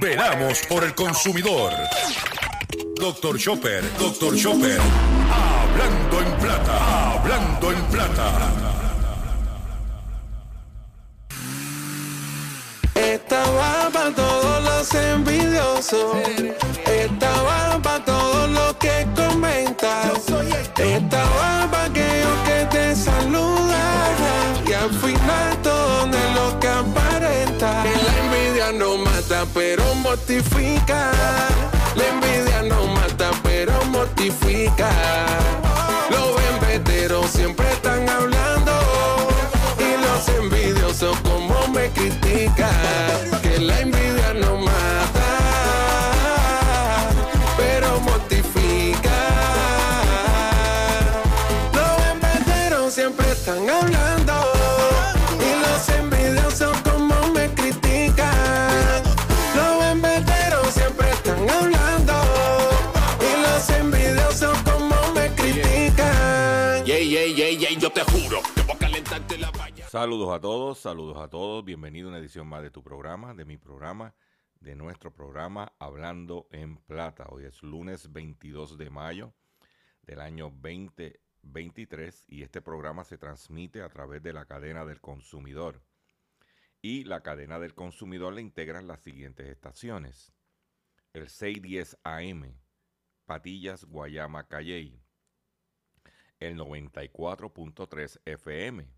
Veramos por el consumidor. Doctor Chopper, Doctor Chopper. Hablando en plata, hablando en plata. Esta va para todos los envidiosos. Esta va para todos los que comentan. Esta va para aquellos que te saludan. Y al final todo pero mortifica. La envidia no mata, pero mortifica. Los embeteros siempre están hablando. Y los envidiosos como me critican. Saludos a todos, saludos a todos. Bienvenido a una edición más de tu programa, de mi programa, de nuestro programa Hablando en Plata. Hoy es lunes 22 de mayo del año 2023 y este programa se transmite a través de la cadena del consumidor. Y la cadena del consumidor le integran las siguientes estaciones. El 610 AM, Patillas, Guayama, Calley. El 94.3 FM,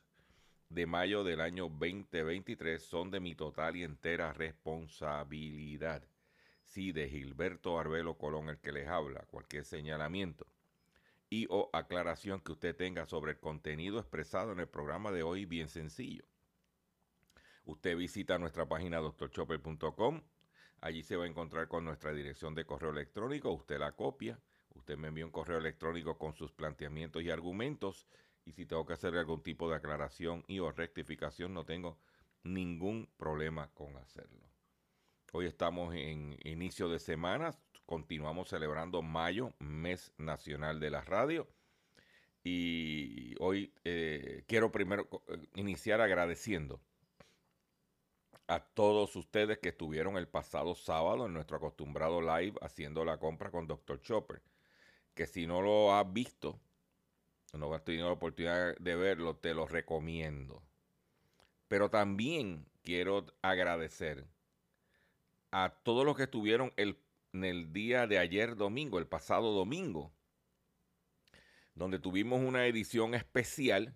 de mayo del año 2023 son de mi total y entera responsabilidad. Si de Gilberto Arbelo Colón el que les habla, cualquier señalamiento y o aclaración que usted tenga sobre el contenido expresado en el programa de hoy, bien sencillo. Usted visita nuestra página doctorchopper.com, allí se va a encontrar con nuestra dirección de correo electrónico, usted la copia, usted me envía un correo electrónico con sus planteamientos y argumentos y si tengo que hacer algún tipo de aclaración y o rectificación, no tengo ningún problema con hacerlo. Hoy estamos en inicio de semana, continuamos celebrando mayo, mes nacional de la radio. Y hoy eh, quiero primero eh, iniciar agradeciendo a todos ustedes que estuvieron el pasado sábado en nuestro acostumbrado live haciendo la compra con Dr. Chopper. Que si no lo has visto, no has tenido la oportunidad de verlo, te lo recomiendo. Pero también quiero agradecer a todos los que estuvieron el, en el día de ayer domingo, el pasado domingo, donde tuvimos una edición especial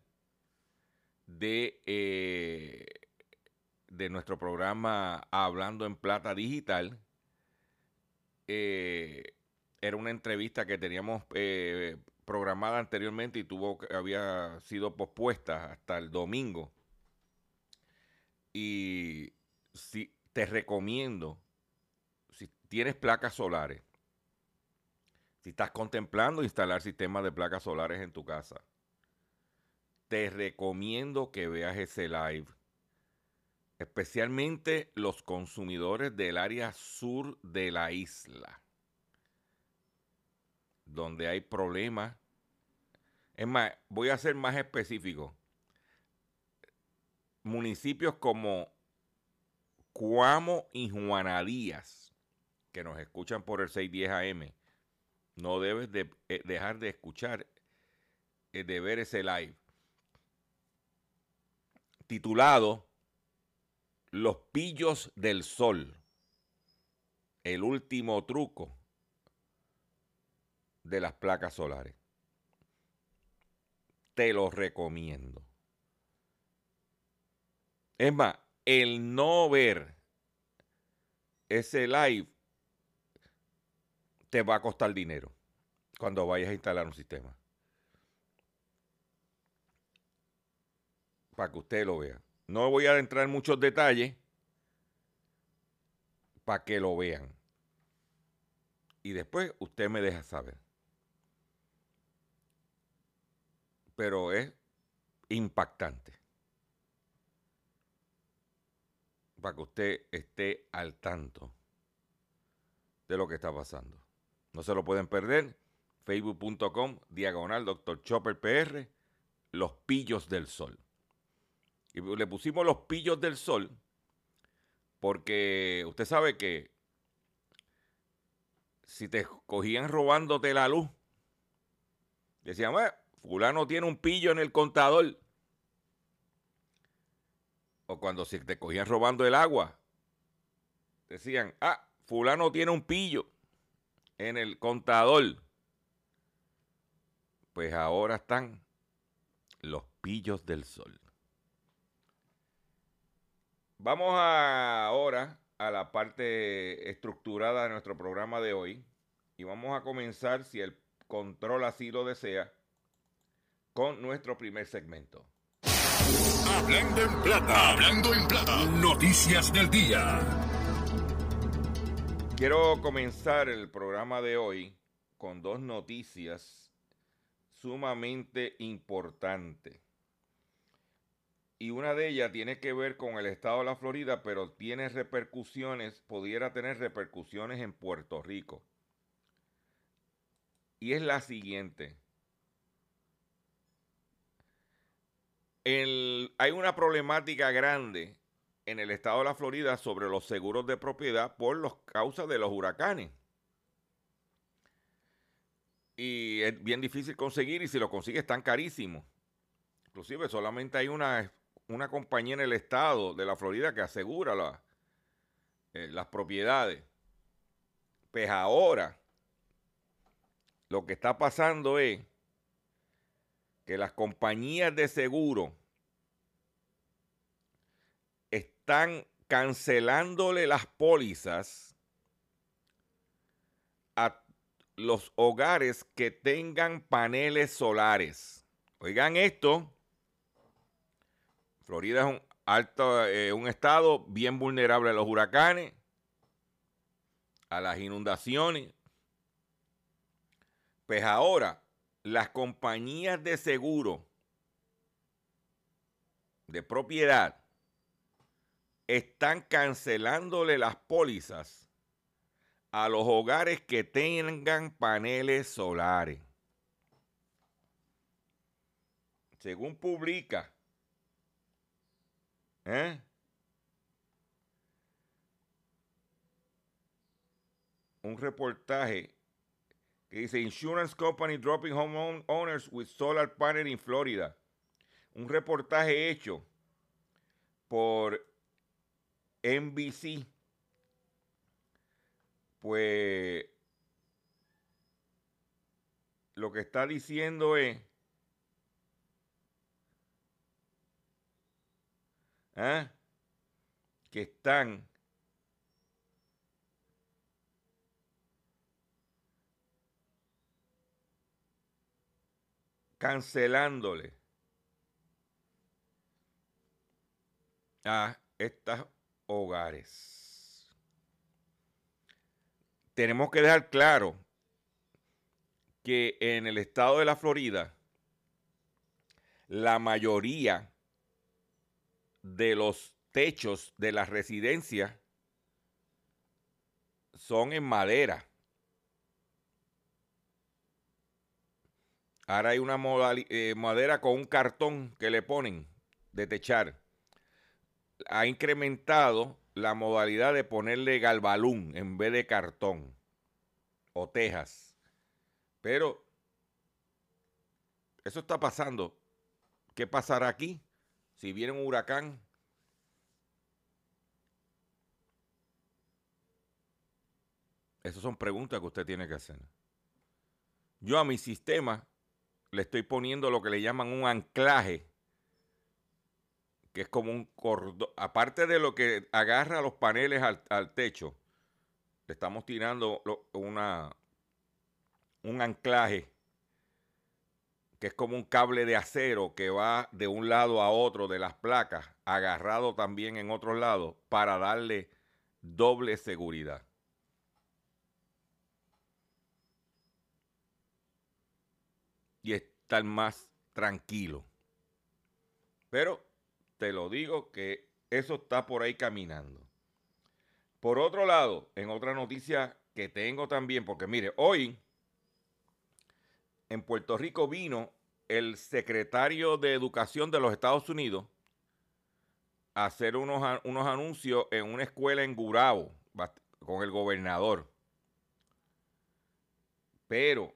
de, eh, de nuestro programa Hablando en Plata Digital. Eh, era una entrevista que teníamos eh, programada anteriormente y tuvo había sido pospuesta hasta el domingo. Y si te recomiendo, si tienes placas solares, si estás contemplando instalar sistemas de placas solares en tu casa, te recomiendo que veas ese live. Especialmente los consumidores del área sur de la isla donde hay problemas. Es más, voy a ser más específico. Municipios como Cuamo y Juana Díaz, que nos escuchan por el 610 AM, no debes de, eh, dejar de escuchar, eh, de ver ese live. Titulado Los pillos del sol. El último truco de las placas solares. Te lo recomiendo. Es más, el no ver ese live te va a costar dinero cuando vayas a instalar un sistema. Para que usted lo vea. No voy a entrar en muchos detalles para que lo vean. Y después usted me deja saber. Pero es impactante. Para que usted esté al tanto de lo que está pasando. No se lo pueden perder. Facebook.com, diagonal, doctor Chopper PR, los pillos del sol. Y le pusimos los pillos del sol porque usted sabe que si te cogían robándote la luz, decían, fulano tiene un pillo en el contador. O cuando si te cogían robando el agua, decían, ah, fulano tiene un pillo en el contador. Pues ahora están los pillos del sol. Vamos ahora a la parte estructurada de nuestro programa de hoy y vamos a comenzar, si el control así lo desea, con nuestro primer segmento. Hablando en plata, hablando en plata, noticias del día. Quiero comenzar el programa de hoy con dos noticias sumamente importantes. Y una de ellas tiene que ver con el estado de la Florida, pero tiene repercusiones, pudiera tener repercusiones en Puerto Rico. Y es la siguiente. Hay una problemática grande en el estado de la Florida sobre los seguros de propiedad por las causas de los huracanes. Y es bien difícil conseguir y si lo consigues tan carísimo. Inclusive solamente hay una una compañía en el estado de la Florida que asegura eh, las propiedades. Pues ahora lo que está pasando es que las compañías de seguro están cancelándole las pólizas a los hogares que tengan paneles solares. Oigan esto, Florida es un, alto, eh, un estado bien vulnerable a los huracanes, a las inundaciones. Pues ahora, las compañías de seguro de propiedad están cancelándole las pólizas a los hogares que tengan paneles solares. Según publica ¿Eh? Un reportaje que dice Insurance Company Dropping Home Owners with Solar Panel in Florida. Un reportaje hecho por NBC. Pues lo que está diciendo es ¿Ah? que están cancelándole a estos hogares. Tenemos que dejar claro que en el estado de la Florida, la mayoría de los techos de las residencias son en madera. Ahora hay una eh, madera con un cartón que le ponen de techar. Ha incrementado la modalidad de ponerle galbalún en vez de cartón o tejas. Pero eso está pasando. ¿Qué pasará aquí? si viene un huracán, esas son preguntas que usted tiene que hacer. yo a mi sistema le estoy poniendo lo que le llaman un anclaje, que es como un cordón, aparte de lo que agarra los paneles al, techo, le estamos tirando una, un anclaje que es como un cable de acero que va de un lado a otro de las placas, agarrado también en otro lado, para darle doble seguridad. Y estar más tranquilo. Pero te lo digo que eso está por ahí caminando. Por otro lado, en otra noticia que tengo también, porque mire, hoy en Puerto Rico vino el secretario de Educación de los Estados Unidos a hacer unos, unos anuncios en una escuela en Gurabo con el gobernador. Pero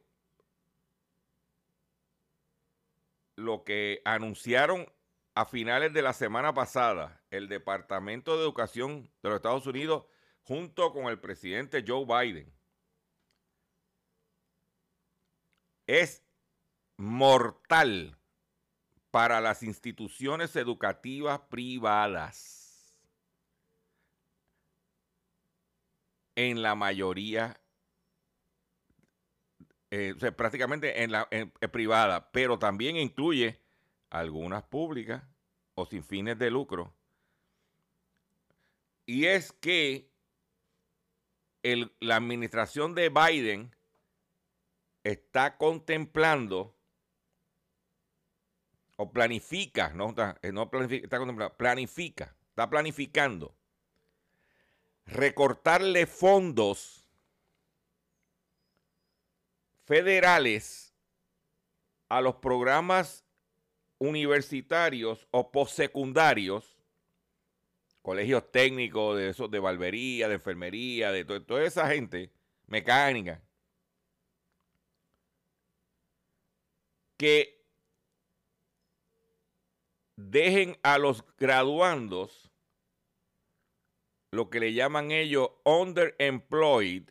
lo que anunciaron a finales de la semana pasada el Departamento de Educación de los Estados Unidos junto con el presidente Joe Biden es mortal para las instituciones educativas privadas. En la mayoría, eh, prácticamente en la privada, pero también incluye algunas públicas o sin fines de lucro. Y es que la administración de Biden está contemplando o planifica, no, eh, no planifica, está contemplando, planifica, está planificando recortarle fondos federales a los programas universitarios o postsecundarios, colegios técnicos de esos de barbería, de enfermería, de toda esa gente, mecánica, que dejen a los graduandos lo que le llaman ellos underemployed,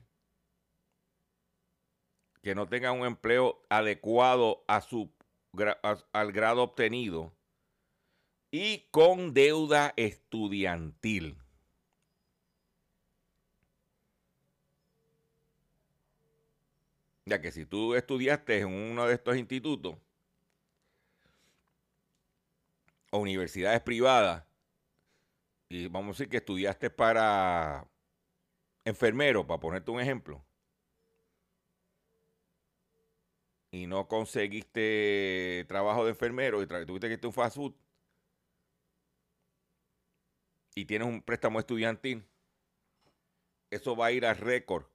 que no tengan un empleo adecuado a su, al grado obtenido, y con deuda estudiantil. Ya que si tú estudiaste en uno de estos institutos o universidades privadas, y vamos a decir que estudiaste para enfermero, para ponerte un ejemplo, y no conseguiste trabajo de enfermero y tuviste que irte un fast food y tienes un préstamo estudiantil, eso va a ir a récord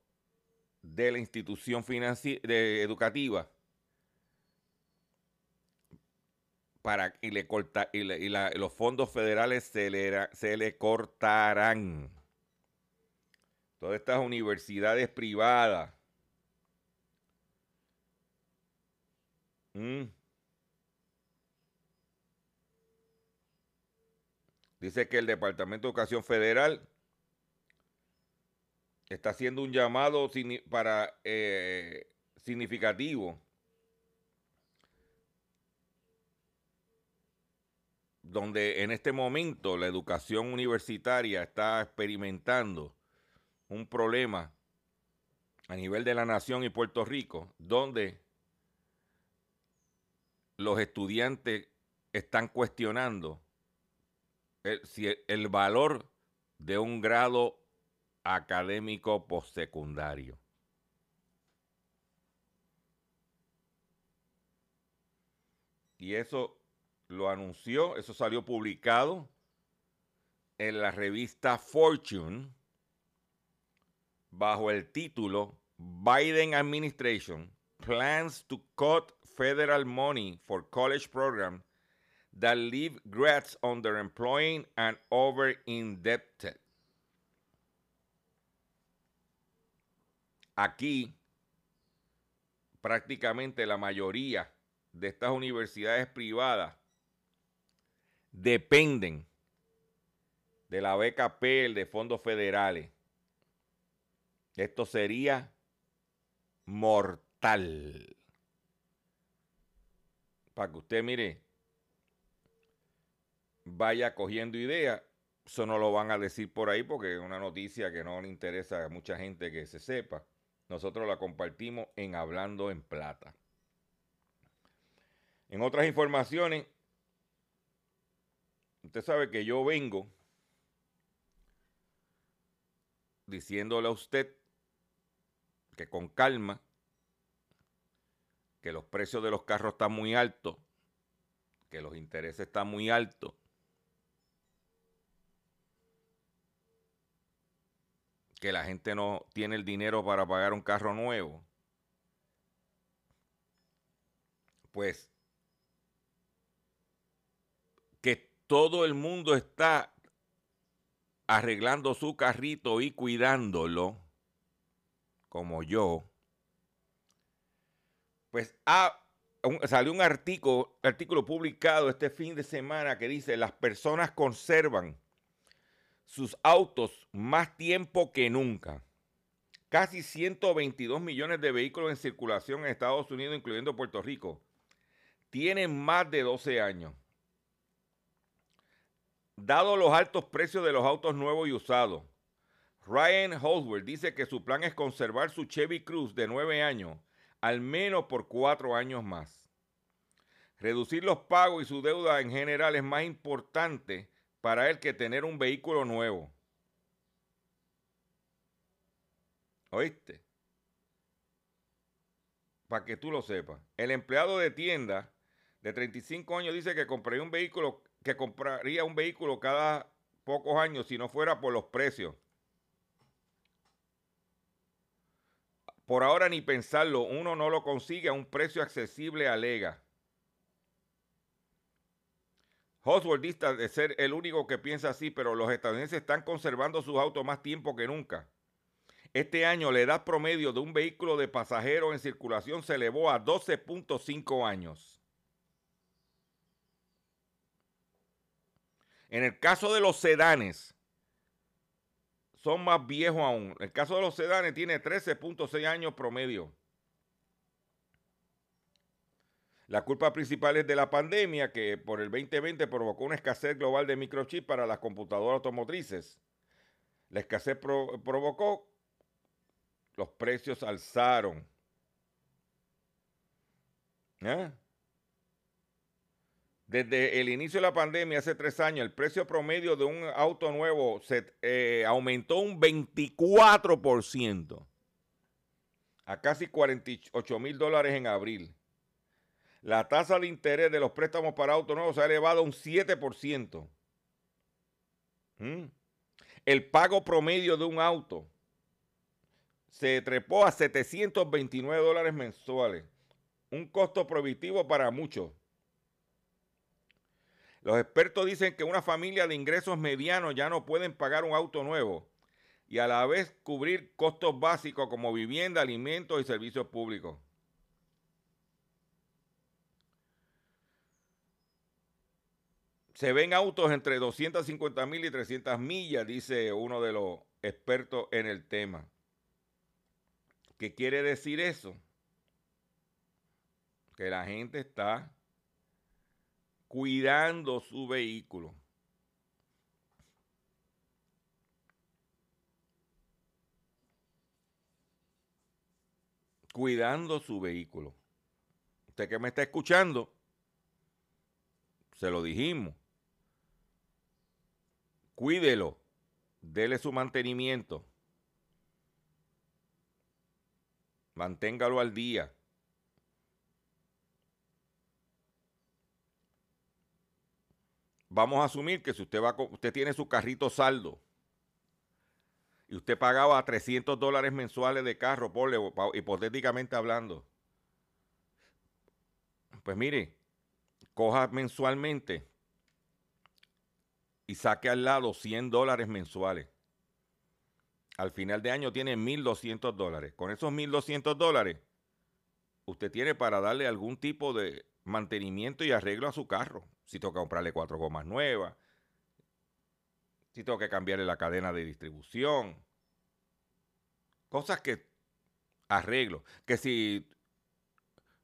de la institución educativa para y le corta y, los fondos federales se le, se le cortarán. Todas estas universidades privadas. Mm. Dice que el Departamento de Educación Federal está haciendo un llamado para eh, significativo donde en este momento la educación universitaria está experimentando un problema a nivel de la nación y Puerto Rico, donde los estudiantes están cuestionando si el valor de un grado académico postsecundario. Y eso lo anunció, eso salió publicado en la revista Fortune bajo el título Biden Administration plans to cut federal money for college programs that leave grads underemployed and over indebted. Aquí, prácticamente la mayoría de estas universidades privadas dependen de la beca de fondos federales. Esto sería mortal. Para que usted mire, vaya cogiendo idea. Eso no lo van a decir por ahí porque es una noticia que no le interesa a mucha gente que se sepa. Nosotros la compartimos en Hablando en Plata. En otras informaciones, usted sabe que yo vengo diciéndole a usted que con calma, que los precios de los carros están muy altos, que los intereses están muy altos, que la gente no tiene el dinero para pagar un carro nuevo, pues que todo el mundo está arreglando su carrito y cuidándolo, como yo, pues salió un artículo, artículo publicado este fin de semana que dice, las personas conservan sus autos más tiempo que nunca. Casi 122 millones de vehículos en circulación en Estados Unidos, incluyendo Puerto Rico, tienen más de 12 años. Dado los altos precios de los autos nuevos y usados, Ryan Holdsworth dice que su plan es conservar su Chevy Cruze de 9 años al menos por 4 años más. Reducir los pagos y su deuda en general es más importante para él que tener un vehículo nuevo. ¿Oíste? Para que tú lo sepas. El empleado de tienda de 35 años dice que compraría un vehículo, que compraría un vehículo cada pocos años si no fuera por los precios. Por ahora ni pensarlo, uno no lo consigue a un precio accesible, alega. Oswald de ser el único que piensa así, pero los estadounidenses están conservando sus autos más tiempo que nunca. Este año la edad promedio de un vehículo de pasajeros en circulación se elevó a 12.5 años. En el caso de los sedanes, son más viejos aún. El caso de los sedanes tiene 13.6 años promedio. La culpa principal es de la pandemia que por el 2020 provocó una escasez global de microchips para las computadoras automotrices. La escasez provocó, los precios alzaron. ¿Eh? Desde el inicio de la pandemia, hace tres años, el precio promedio de un auto nuevo se, eh, aumentó un 24% a casi 48 mil dólares en abril. La tasa de interés de los préstamos para autos nuevos se ha elevado a un 7%. ¿Mm? El pago promedio de un auto se trepó a 729 dólares mensuales. Un costo prohibitivo para muchos. Los expertos dicen que una familia de ingresos medianos ya no pueden pagar un auto nuevo y a la vez cubrir costos básicos como vivienda, alimentos y servicios públicos. Se ven autos entre 250 mil y 300 millas, dice uno de los expertos en el tema. ¿Qué quiere decir eso? Que la gente está cuidando su vehículo. Cuidando su vehículo. Usted que me está escuchando, se lo dijimos cuídelo, dele su mantenimiento, manténgalo al día. Vamos a asumir que si usted, va, usted tiene su carrito saldo y usted pagaba 300 dólares mensuales de carro, por, hipotéticamente hablando, pues mire, coja mensualmente y saque al lado 100 dólares mensuales. Al final de año tiene 1.200 dólares. Con esos 1.200 dólares, usted tiene para darle algún tipo de mantenimiento y arreglo a su carro. Si toca comprarle cuatro gomas nuevas, si que cambiarle la cadena de distribución. Cosas que arreglo. Que si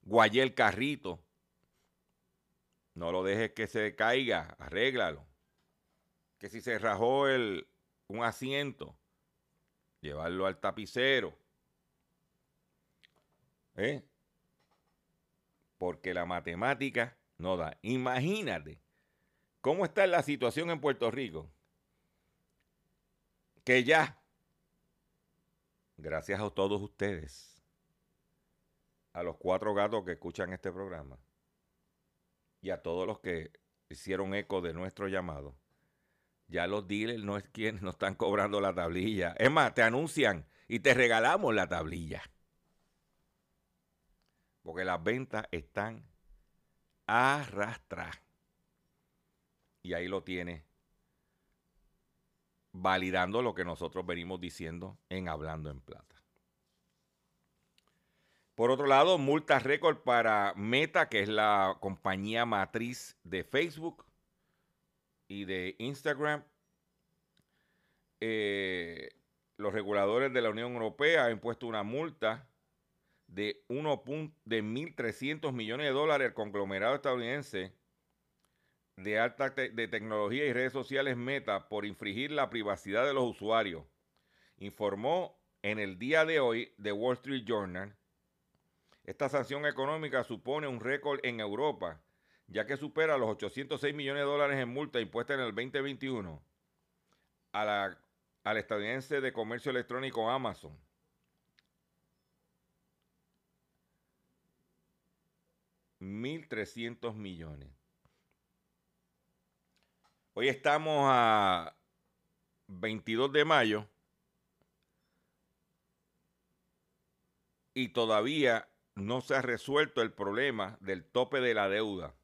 guayé el carrito, No lo dejes que se caiga, arréglalo. Que si se rajó el, un asiento, llevarlo al tapicero. ¿Eh? Porque la matemática no da. Imagínate cómo está la situación en Puerto Rico. Que ya, gracias a todos ustedes, a los cuatro gatos que escuchan este programa y a todos los que hicieron eco de nuestro llamado, ya los dealers no es quienes nos están cobrando la tablilla. Es más, te anuncian y te regalamos la tablilla. Porque las ventas están arrastradas. Y ahí lo tiene. Validando lo que nosotros venimos diciendo en Hablando en Plata. Por otro lado, multa récord para Meta, que es la compañía matriz de Facebook y de Instagram. Eh, los reguladores de la Unión Europea han impuesto una multa de, 1. de 1.300 millones de dólares al conglomerado estadounidense de alta de tecnología y redes sociales Meta por infringir la privacidad de los usuarios. Informó en el día de hoy The Wall Street Journal. Esta sanción económica supone un récord en Europa ya que supera los 806 millones de dólares en multa impuesta en el 2021 a la, al estadounidense de comercio electrónico Amazon. $1.300 millones. Hoy estamos a 22 de mayo y todavía no se ha resuelto el problema del tope de la deuda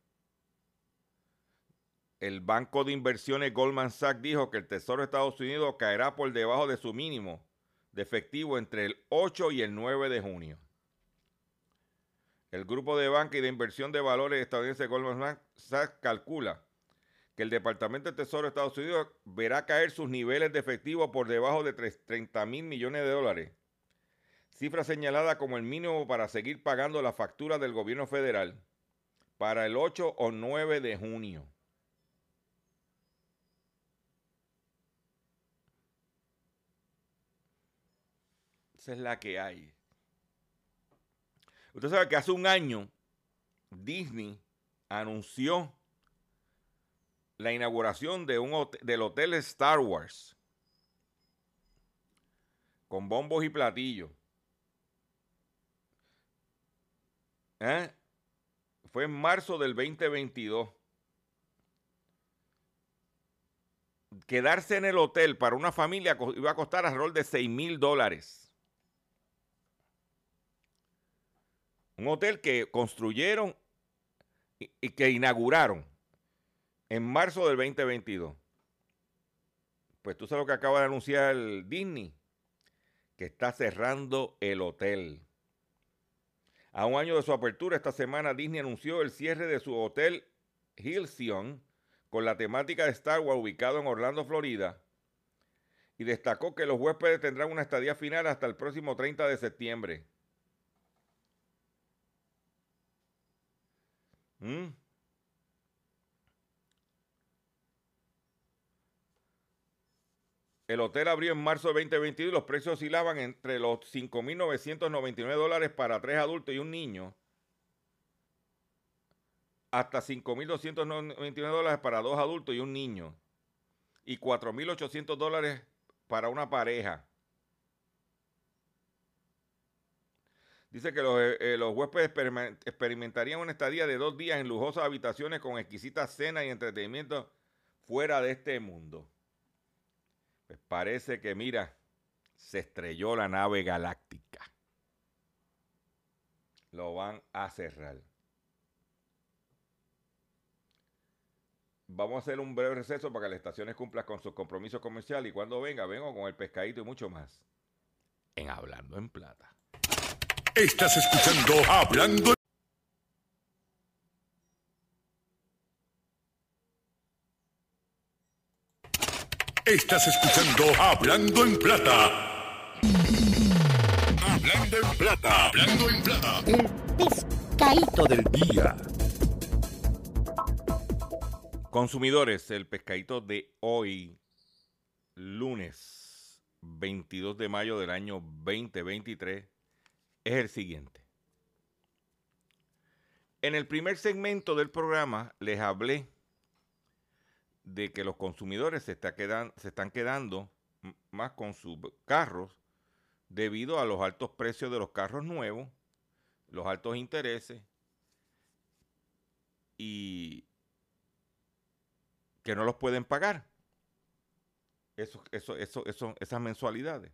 el banco de inversiones Goldman Sachs dijo que el Tesoro de Estados Unidos caerá por debajo de su mínimo de efectivo entre el 8 y el 9 de junio. El grupo de banca y de inversión de valores estadounidense Goldman Sachs calcula que el Departamento de Tesoro de Estados Unidos verá caer sus niveles de efectivo por debajo de 30 mil millones de dólares, cifra señalada como el mínimo para seguir pagando la factura del gobierno federal para el 8 o 9 de junio. Esa es la que hay. Usted sabe que hace un año Disney anunció la inauguración de un del hotel Star Wars con bombos y platillos. ¿Eh? Fue en marzo del 2022. Quedarse en el hotel para una familia iba a costar alrededor de 6 mil dólares. Un hotel que construyeron y, que inauguraron en marzo del 2022. Pues tú sabes lo que acaba de anunciar Disney, que está cerrando el hotel. A un año de su apertura, esta semana Disney anunció el cierre de su hotel Hilson con la temática de Star Wars ubicado en Orlando, Florida, y destacó que los huéspedes tendrán una estadía final hasta el próximo 30 de septiembre. Mm. El hotel abrió en marzo de 2022 y los precios oscilaban entre los 5.999 dólares para tres adultos y un niño hasta 5.299 dólares para dos adultos y un niño y 4.800 dólares para una pareja. Dice que los, eh, eh, huéspedes experimentarían una estadía de dos días en lujosas habitaciones con exquisitas cenas y entretenimiento fuera de este mundo. Pues parece que, mira, se estrelló la nave galáctica. Lo van a cerrar. Vamos a hacer un breve receso para que las estaciones cumplan con sus compromisos comerciales y cuando venga, vengo con el pescadito y mucho más. En Hablando en Plata. Estás escuchando Hablando. Estás escuchando Hablando en Plata. Hablando en Plata. Hablando en Plata. El pescadito del día. Consumidores, el pescadito de hoy, lunes 22 de mayo del año 2023, es el siguiente. En el primer segmento del programa les hablé de que los consumidores se, se están quedando más con sus carros debido a los altos precios de los carros nuevos, los altos intereses y que no los pueden pagar. Esas mensualidades.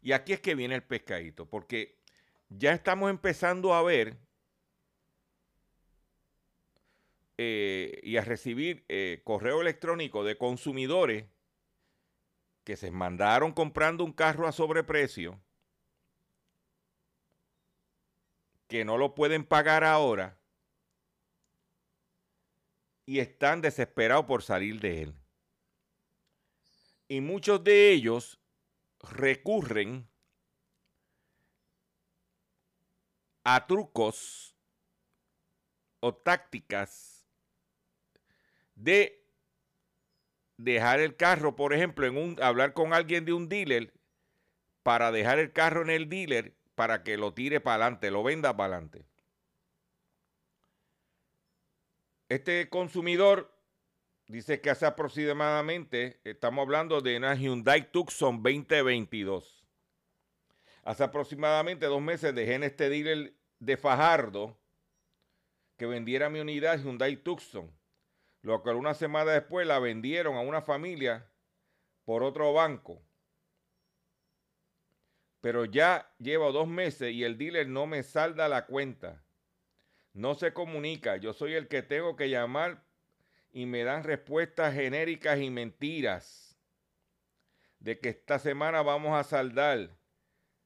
Y aquí es que viene el pescadito, porque ya estamos empezando a ver eh, y a recibir eh, correo electrónico de consumidores que se mandaron comprando un carro a sobreprecio, que no lo pueden pagar ahora y están desesperados por salir de él. Y muchos de ellos recurren a trucos o tácticas de dejar el carro, por ejemplo, en un hablar con alguien de un dealer para dejar el carro en el dealer para que lo tire para adelante, lo venda para adelante. Este consumidor dice que hace aproximadamente, estamos hablando de una Hyundai Tucson 2022. Hace aproximadamente dos meses dejé en este dealer de Fajardo que vendiera mi unidad Hyundai Tucson, lo cual una semana después la vendieron a una familia por otro banco. Pero ya llevo dos meses y el dealer no me salda la cuenta no se comunica. Yo soy el que tengo que llamar y me dan respuestas genéricas y mentiras de que esta semana vamos a saldar.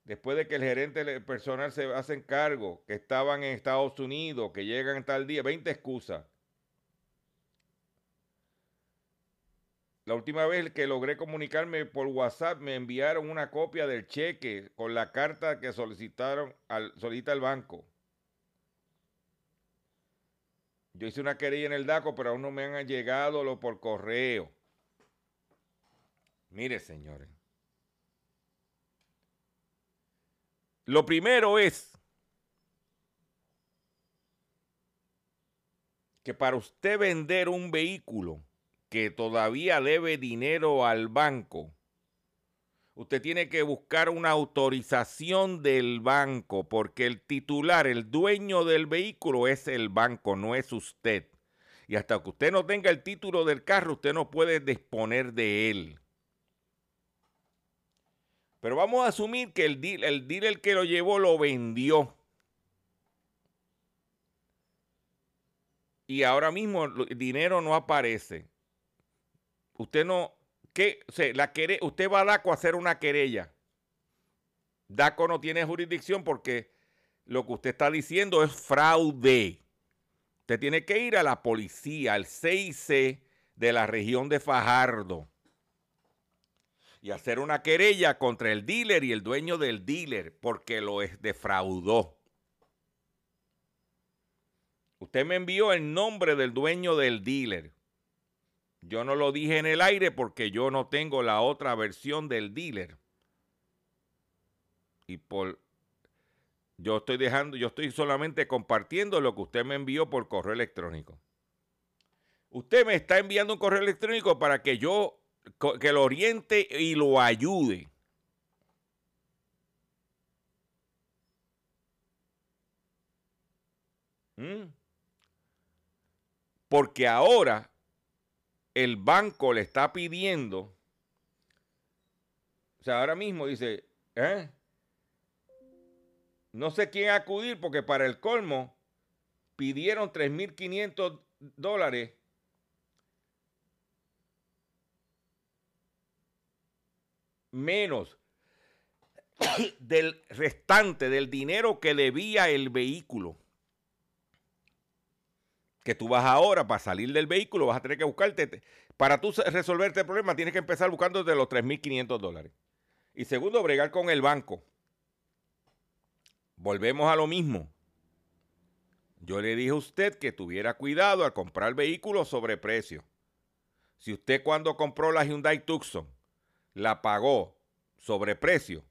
Después de que el gerente personal se hace cargo, que estaban en Estados Unidos, que llegan tal día, 20 excusas. La última vez que logré comunicarme por WhatsApp me enviaron una copia del cheque con la carta que solicitaron al, solicita el banco. Yo hice una querella en el DACO, pero aún no me han llegado lo por correo. Mire, señores. Lo primero es que para usted vender un vehículo que todavía debe dinero al banco, usted tiene que buscar una autorización del banco, porque el titular, el dueño del vehículo es el banco, no es usted. Y hasta que usted no tenga el título del carro, usted no puede disponer de él. Pero vamos a asumir que el dealer, el dealer que lo llevó lo vendió. Y ahora mismo el dinero no aparece. Usted no, que la usted va a DACO a hacer una querella. DACO no tiene jurisdicción porque lo que usted está diciendo es fraude. Usted tiene que ir a la policía, al CIC de la región de Fajardo y hacer una querella contra el dealer y el dueño del dealer porque lo defraudó. Usted me envió el nombre del dueño del dealer. Yo no lo dije en el aire porque yo no tengo la otra versión del dealer. Y por yo estoy dejando, yo estoy solamente compartiendo lo que usted me envió por correo electrónico. Usted me está enviando un correo electrónico para que yo que lo oriente y lo ayude. ¿Mm? Porque ahora el banco le está pidiendo, o sea, ahora mismo dice, ¿eh? no sé quién acudir porque para el colmo pidieron 3.500 dólares menos del restante del dinero que debía el vehículo que tú vas ahora para salir del vehículo, vas a tener que buscarte. Para tú resolverte el problema, tienes que empezar buscando de los 3.500 dólares. Y segundo, bregar con el banco. Volvemos a lo mismo. Yo le dije a usted que tuviera cuidado al comprar vehículos sobre precio. Si usted cuando compró la Hyundai Tucson la pagó sobre precio,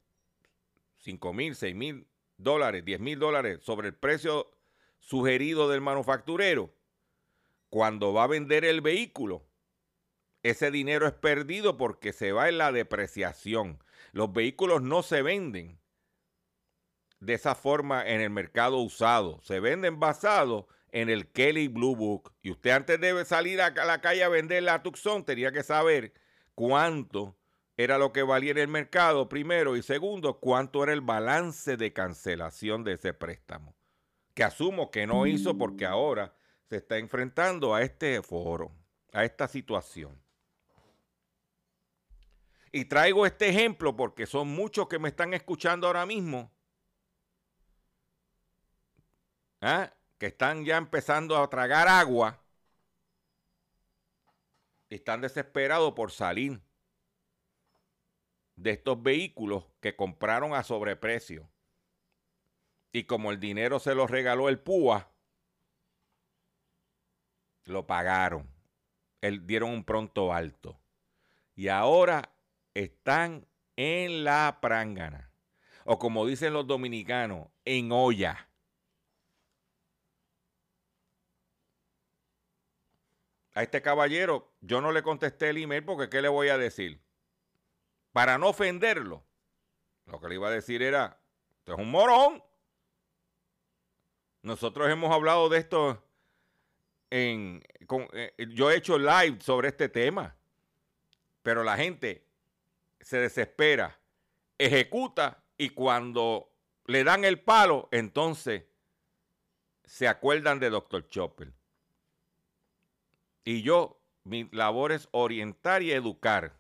5 mil, 6 mil dólares, 10 mil dólares sobre el precio sugerido del manufacturero, cuando va a vender el vehículo, ese dinero es perdido porque se va en la depreciación. Los vehículos no se venden de esa forma en el mercado usado. Se venden basados en el Kelly Blue Book. Y usted antes de salir a la calle a vender la Tucson tenía que saber cuánto era lo que valía en el mercado, primero, y segundo, cuánto era el balance de cancelación de ese préstamo. Que asumo que no hizo porque ahora se está enfrentando a este foro, a esta situación. Y traigo este ejemplo porque son muchos que me están escuchando ahora mismo ¿ah? que están ya empezando a tragar agua están desesperados por salir de estos vehículos que compraron a sobreprecio. Y como el dinero se los regaló el PUA, lo pagaron. El, dieron un pronto alto. Y ahora están en la prangana. O como dicen los dominicanos, en olla. a este caballero, yo no le contesté el email porque ¿qué le voy a decir? Para no ofenderlo, lo que le iba a decir era, usted es un morón. Nosotros hemos hablado de esto en... Eh, yo he hecho live sobre este tema, pero la gente se desespera, ejecuta y cuando le dan el palo, entonces se acuerdan de Dr. Chopper. Y yo, mi labor es orientar y educar.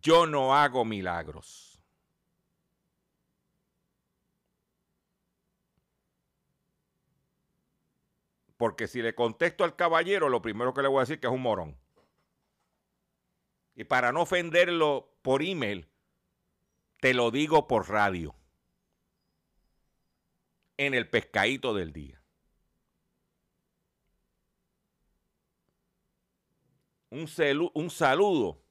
Yo no hago milagros. Porque si le contesto al caballero, lo primero que le voy a decir es que es un morón. Y para no ofenderlo por email, te lo digo por radio. En el pescadito del día. un, saludo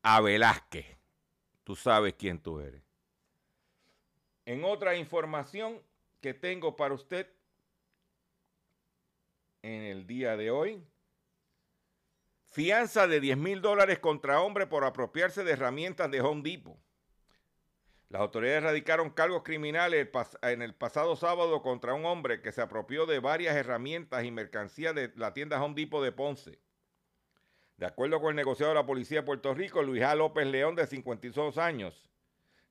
a Velázquez. Tú sabes quién tú eres. En otra información que tengo para usted en el día de hoy, fianza de 10 mil dólares contra hombre por apropiarse de herramientas de Home Depot. Las autoridades radicaron cargos criminales en el pasado sábado contra un hombre que se apropió de varias herramientas y mercancías de la tienda Home Depot de Ponce. De acuerdo con el negociado de la Policía de Puerto Rico, Luis A. López León, de 52 años,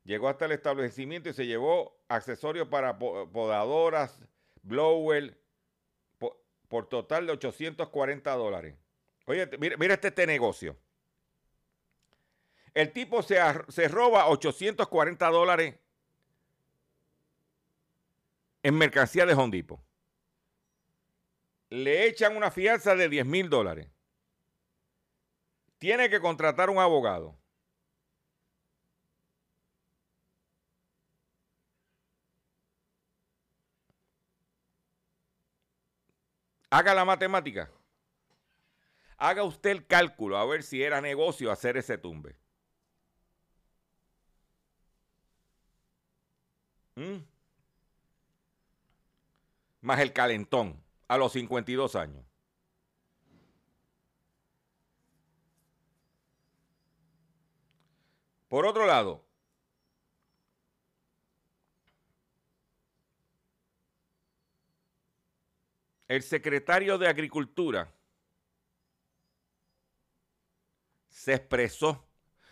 llegó hasta el establecimiento y se llevó accesorios para podadoras, blower, por, total de 840 dólares. Oye, mira, este, este, negocio. El tipo se, se roba 840 dólares en mercancía de Hondipo. Le echan una fianza de 10 mil dólares tiene que contratar un abogado. Haga la matemática. Haga usted el cálculo a ver si era negocio hacer ese tumbe. ¿Mm? Más el calentón a los 52 años. Por otro lado, el secretario de Agricultura se expresó.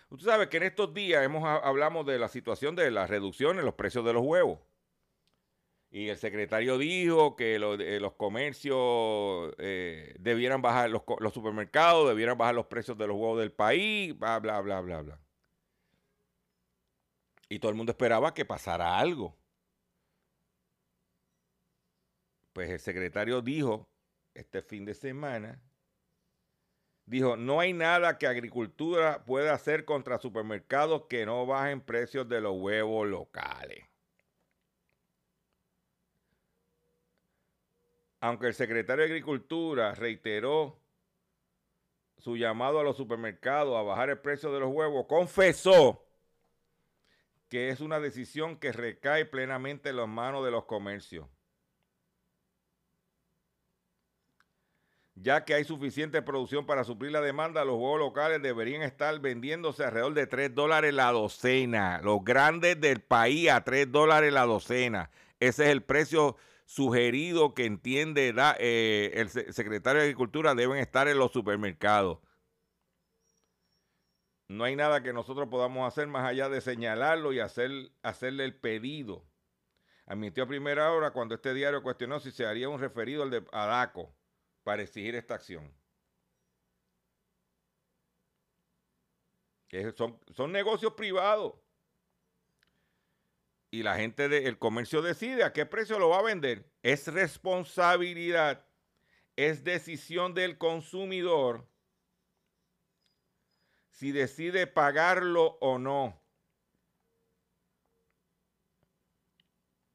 Usted sabe que en estos días hablamos de la situación de la reducción en los precios de los huevos. Y el secretario dijo que eh, los comercios eh, debieran bajar, los, los, supermercados debieran bajar los precios de los huevos del país, bla, bla, bla, bla, bla. Y todo el mundo esperaba que pasara algo. Pues el secretario dijo este fin de semana, dijo, no hay nada que agricultura pueda hacer contra supermercados que no bajen precios de los huevos locales. aunque el secretario de Agricultura reiteró su llamado a los supermercados a bajar el precio de los huevos, confesó que es una decisión que recae plenamente en las manos de los comercios. Ya que hay suficiente producción para suplir la demanda, los huevos locales deberían estar vendiéndose alrededor de 3 dólares la docena. Los grandes del país a 3 dólares la docena. Ese es el precio sugerido que entiende eh, el secretario de Agricultura deben estar en los supermercados. No hay nada que nosotros podamos hacer más allá de señalarlo y hacer, hacerle el pedido. Admitió a primera hora cuando este diario cuestionó si se haría un referido al de ADACO para exigir esta acción. son, son negocios privados y la gente del comercio decide a qué precio lo va a vender. Es responsabilidad, es decisión del consumidor si decide pagarlo o no.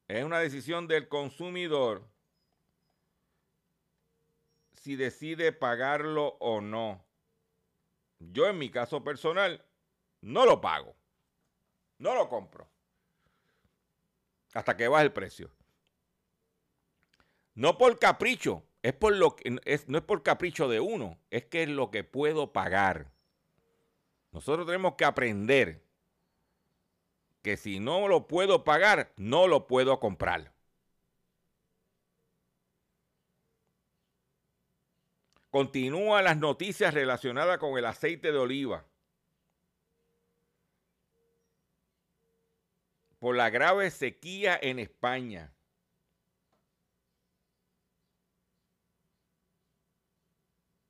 Es una decisión del consumidor si decide pagarlo o no. Yo en mi caso personal no lo pago. No lo compro hasta que baje el precio. No por capricho, es por lo que, no es por capricho de uno, es que es lo que puedo pagar. Nosotros tenemos que aprender que si no lo puedo pagar, no lo puedo comprar. Continúan las noticias relacionadas con el aceite de oliva. por la grave sequía en España.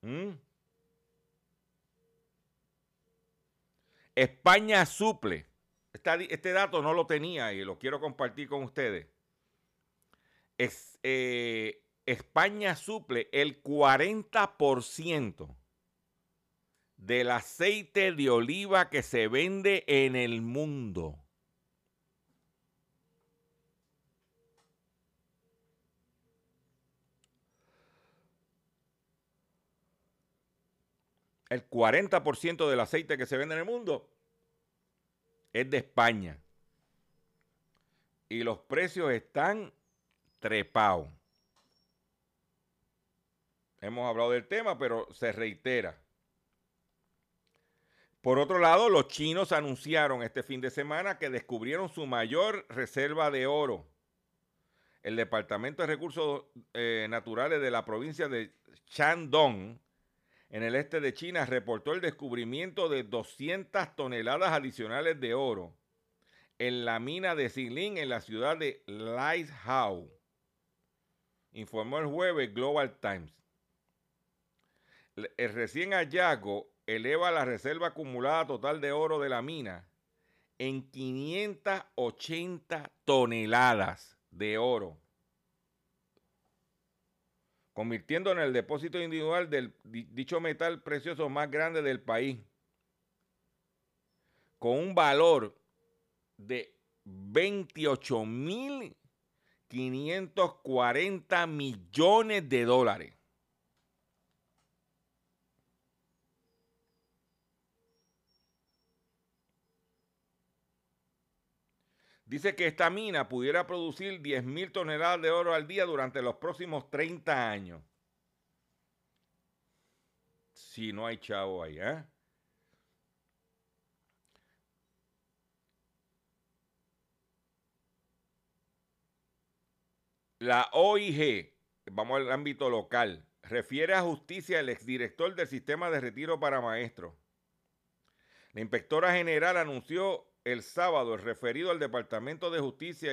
¿Mm? España suple. Este, dato no lo tenía y lo quiero compartir con ustedes. Eh, España suple el 40% del aceite de oliva que se vende en el mundo. el 40% del aceite que se vende en el mundo es de España. Y los precios están trepados. Hemos hablado del tema, pero se reitera. Por otro lado, los chinos anunciaron este fin de semana que descubrieron su mayor reserva de oro. El Departamento de Recursos eh, Naturales de la provincia de Shandong en el este de China reportó el descubrimiento de 200 toneladas adicionales de oro en la mina de Xilin en la ciudad de Lighthouse, informó el jueves Global Times. El recién hallazgo eleva la reserva acumulada total de oro de la mina en 580 toneladas de oro convirtiendo en el depósito individual del dicho metal precioso más grande del país, con un valor de 28.540 millones de dólares. Dice que esta mina pudiera producir 10.000 toneladas de oro al día durante los próximos 30 años. Si no hay chavo ahí, ¿eh? La OIG, vamos al ámbito local, refiere a justicia al exdirector del sistema de retiro para maestros. La inspectora general anunció el sábado el referido al Departamento de Justicia,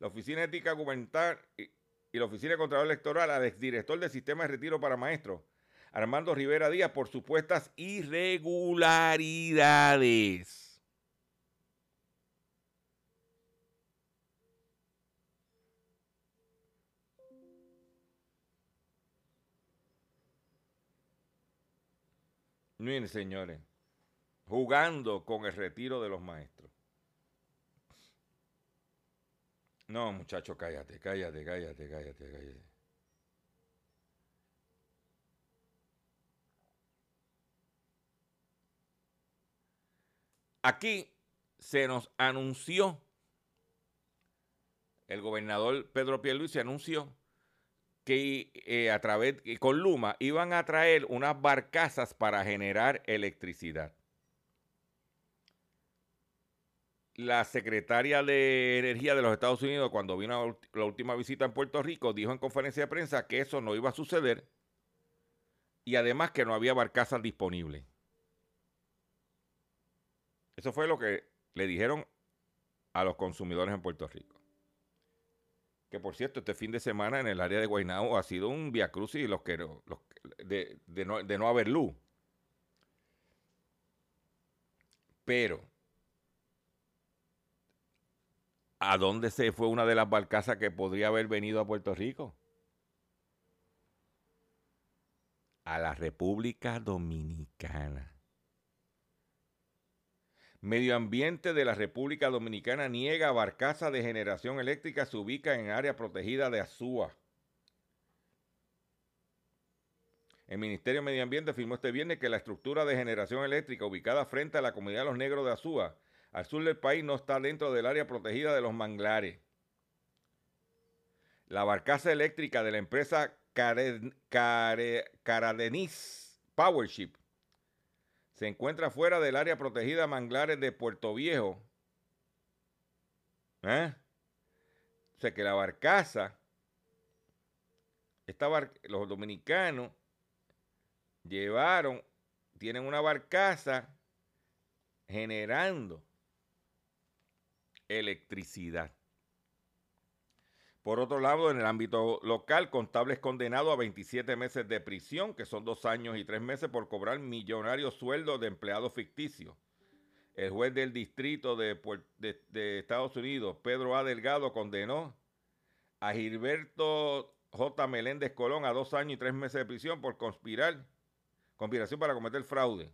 la Oficina Ética Gubernamental y, la Oficina de Contralor Electoral al exdirector del Sistema de Retiro para Maestros, Armando Rivera Díaz, por supuestas irregularidades. Miren, señores, jugando con el retiro de los maestros. No, muchacho, cállate, cállate, cállate, cállate, cállate. Aquí se nos anunció, el gobernador Pedro Pierluisi anunció que eh, a través, con Luma, iban a traer unas barcazas para generar electricidad. La secretaria de Energía de los Estados Unidos, cuando vino la última visita en Puerto Rico, dijo en conferencia de prensa que eso no iba a suceder y además que no había barcazas disponibles. Eso fue lo que le dijeron a los consumidores en Puerto Rico. Que por cierto, este fin de semana en el área de Guaynabo ha sido un viacrucis y que, de no haber luz. Pero, ¿a dónde se fue una de las barcazas que podría haber venido a Puerto Rico? A la República Dominicana. Medio Ambiente de la República Dominicana niega barcaza de generación eléctrica se ubica en área protegida de Azúa. El Ministerio de Medio Ambiente afirmó este viernes que la estructura de generación eléctrica ubicada frente a la comunidad de los negros de Azúa, al sur del país, no está dentro del área protegida de los manglares. La barcaza eléctrica de la empresa Caradenis Powership se encuentra fuera del área protegida Manglares de Puerto Viejo. ¿Eh? O sea que la barcaza, los dominicanos llevaron, tienen una barcaza generando electricidad. Por otro lado, en el ámbito local, contables condenados a 27 meses de prisión, que son dos años y tres meses, por cobrar millonarios sueldos de empleados ficticios. El juez del distrito de, Estados Unidos, Pedro A. Delgado, condenó a Gilberto J. Meléndez Colón a dos años y tres meses de prisión por conspirar, conspiración para cometer fraude.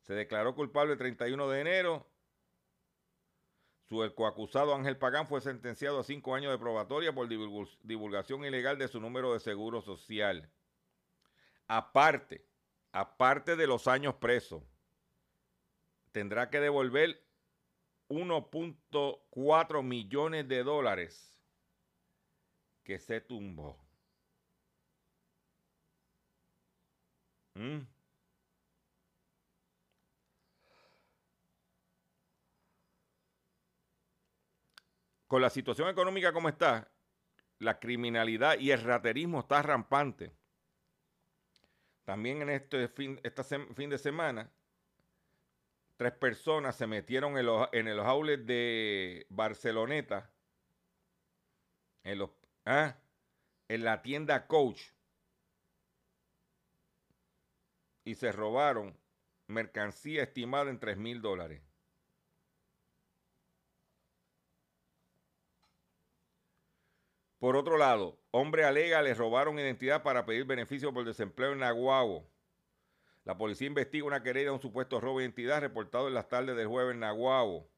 Se declaró culpable el 31 de enero su coacusado Ángel Pagán fue sentenciado a cinco años de probatoria por divulgación ilegal de su número de seguro social. Aparte, aparte de los años presos, tendrá que devolver 1.4 millones de dólares que se tumbó. ¿Mm? Con la situación económica como está, la criminalidad y el raterismo está rampante. También en este fin, fin de semana, tres personas se metieron en los, en de Barceloneta, en, ah, en la tienda Coach, y se robaron mercancía estimada en 3 mil dólares. Por otro lado, hombre alega le robaron identidad para pedir beneficio por desempleo en Naguabo. La policía investiga una querella de un supuesto robo de identidad reportado en las tardes del jueves en Naguabo.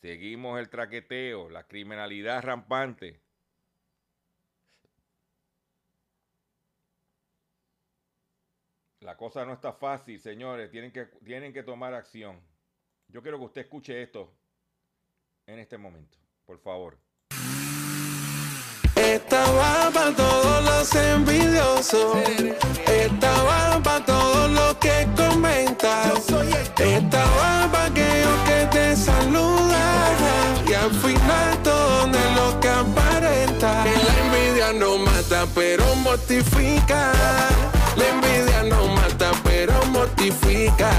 Seguimos el traqueteo, la criminalidad rampante. La cosa no está fácil, señores. Tienen que, tienen que tomar acción. Yo quiero que usted escuche esto en este momento, por favor. Estaba para todos los envidiosos. Estaba para todos los que comentan. Estaba para aquellos que te saludan. Y al final todo es lo que aparenta. La envidia no mata, pero mortifica. La envidia no mata, pero mortifica.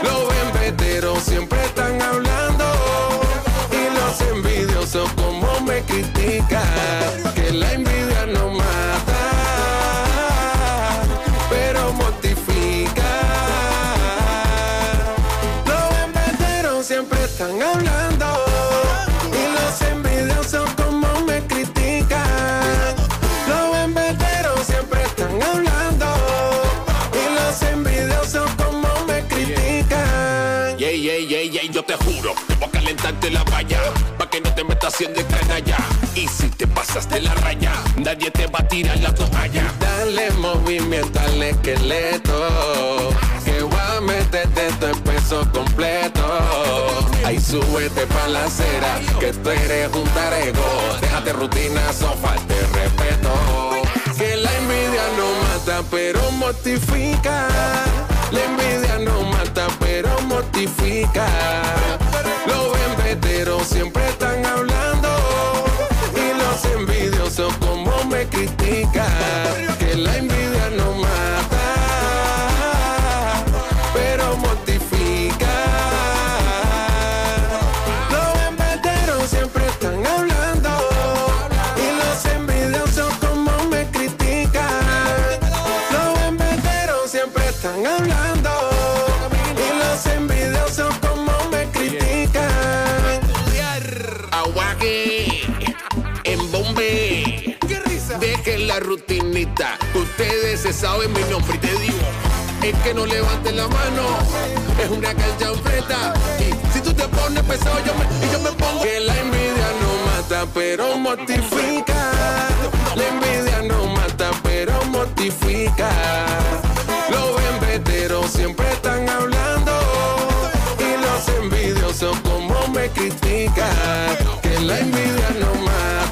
Los embeteros siempre están hablando. Y los envidiosos como me critican. juro que voy a calentarte la valla Pa' que no te metas haciendo canalla. Y si te pasaste la raya Nadie te va a tirar la toalla. Dale movimiento al esqueleto Que voy a meterte todo el peso completo. Ahí súbete pa' la acera Que tú eres un tarego. Déjate rutina, sofá, te respeto. Que la envidia no mata pero mortifica. La envidia no mata, pero mortifica. Los enveteros siempre están hablando. Y los envidiosos como me critican. Que la envidia la rutinita. Ustedes se saben mi nombre y te digo. Es que no levanten la mano. Es una cancha Y si tú te pones pesado, yo me, yo me pongo. Que la envidia no mata, pero mortifica. La envidia no mata, pero mortifica. Los enveteros siempre están hablando. Y los envidiosos como me critican. Que la envidia no mata,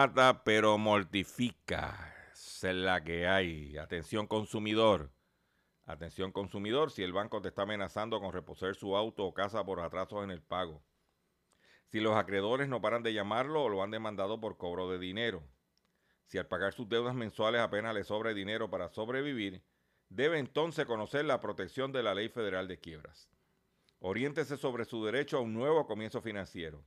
mata, pero mortifica. Esa es la que hay. Atención consumidor. Atención consumidor, si el banco te está amenazando con reposer su auto o casa por atrasos en el pago. Si los acreedores no paran de llamarlo o lo han demandado por cobro de dinero. Si al pagar sus deudas mensuales apenas le sobra dinero para sobrevivir, debe entonces conocer la protección de la Ley Federal de Quiebras. Oriéntese sobre su derecho a un nuevo comienzo financiero.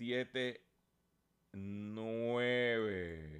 7, 9.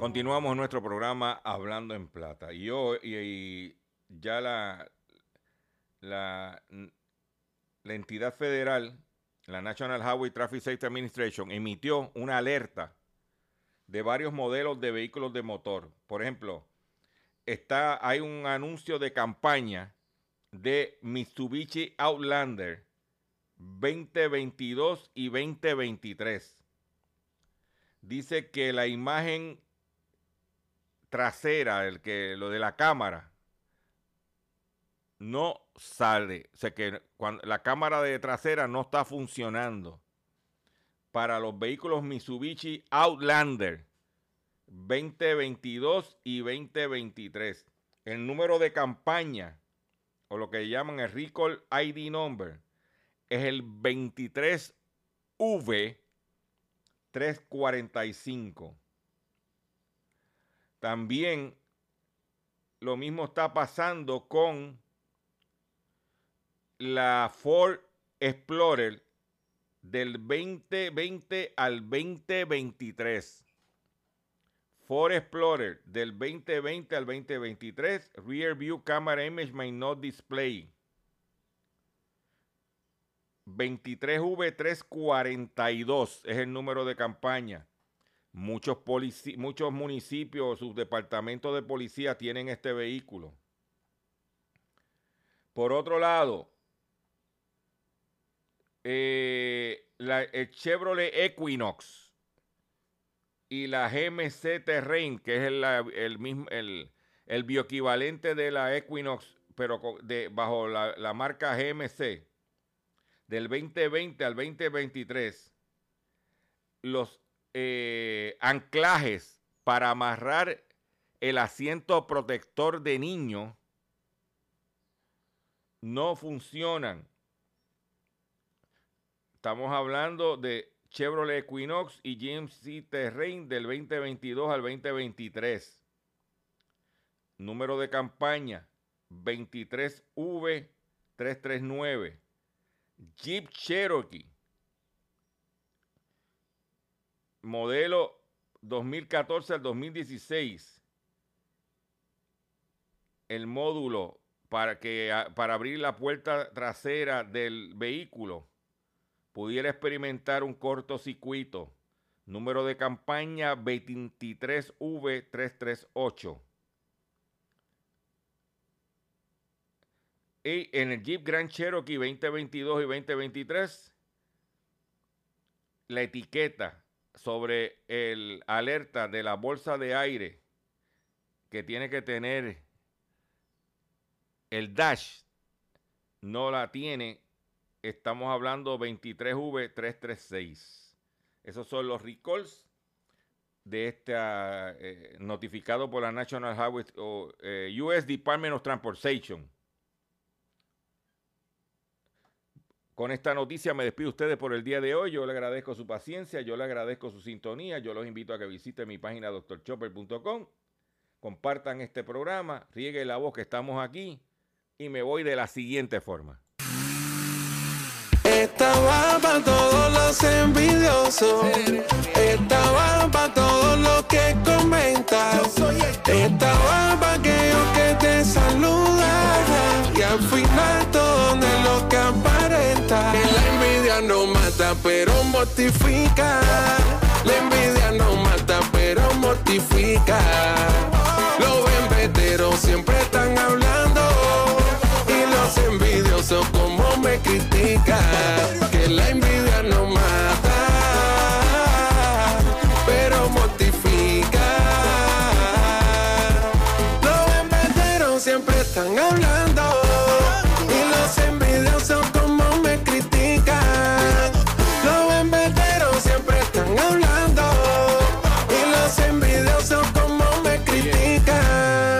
Continuamos nuestro programa Hablando en Plata. Y hoy y, ya la, la, la entidad federal, la National Highway Traffic Safety Administration, emitió una alerta de varios modelos de vehículos de motor. Por ejemplo, está, hay un anuncio de campaña de Mitsubishi Outlander 2022 y 2023. Dice que la imagen trasera, el que lo de la cámara, no sale. O sea que cuando la cámara de trasera no está funcionando para los vehículos Mitsubishi Outlander 2022 y 2023. El número de campaña, o lo que llaman el Recall ID Number, es el 23V 345. También lo mismo está pasando con la Ford Explorer del 2020 al 2023. Ford Explorer del 2020 al 2023, Rear View Camera Image May Not Display. 23V342 es el número de campaña. Muchos, muchos municipios, sus departamentos de policía tienen este vehículo. Por otro lado, eh, el Chevrolet Equinox y la GMC Terrain, que es el, mismo, el, bioequivalente de la Equinox, pero de, bajo la, marca GMC, del 2020 al 2023, los eh, anclajes para amarrar el asiento protector de niño no funcionan. Estamos hablando de Chevrolet Equinox y GMC Terrain del 2022 al 2023. Número de campaña 23V339. Jeep Cherokee. Modelo 2014 al 2016. El módulo para, abrir la puerta trasera del vehículo pudiera experimentar un cortocircuito. Número de campaña 23V338. Y en el Jeep Grand Cherokee 2022 y 2023, la etiqueta sobre el alerta de la bolsa de aire que tiene que tener el dash no la tiene estamos hablando 23V336. Esos son los recalls de este notificado por la National Highway o eh, US Department of Transportation. Con esta noticia me despido ustedes por el día de hoy. Yo le agradezco su paciencia, yo le agradezco su sintonía. Yo los invito a que visiten mi página doctorchopper.com. Compartan este programa, riegue la voz que estamos aquí y me voy de la siguiente forma. Estaba para todos los envidiosos. Estaba para todos los que comentan. Estaba para aquellos que te saludan. Y al final todo es lo que. La envidia no mata, pero mortifica. La envidia no mata, pero mortifica. Los enveteros siempre están hablando. Y los envidiosos como me critican. Que la envidia no mata, pero mortifica. Los enveteros siempre están hablando